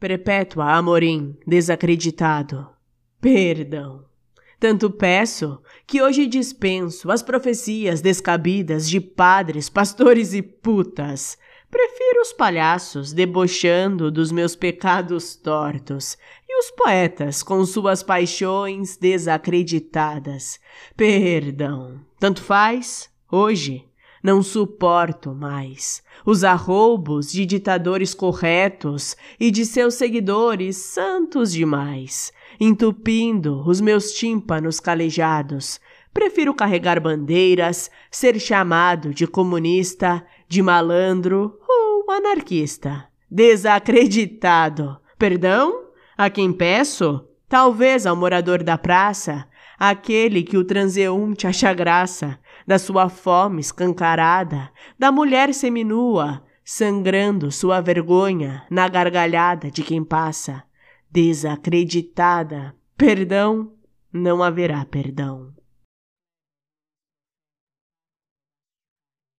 Perpétua Amorim, desacreditado. Perdão. Tanto peço que hoje dispenso as profecias descabidas de padres, pastores e putas. Prefiro os palhaços debochando dos meus pecados tortos e os poetas com suas paixões desacreditadas. Perdão. Tanto faz, hoje não suporto mais os arroubos de ditadores corretos e de seus seguidores santos demais, entupindo os meus tímpanos calejados. Prefiro carregar bandeiras, ser chamado de comunista, de malandro ou anarquista. Desacreditado. Perdão? A quem peço? Talvez ao morador da praça, aquele que o transeunte acha graça, da sua fome escancarada, da mulher seminua, sangrando sua vergonha na gargalhada de quem passa. Desacreditada, perdão, não haverá perdão.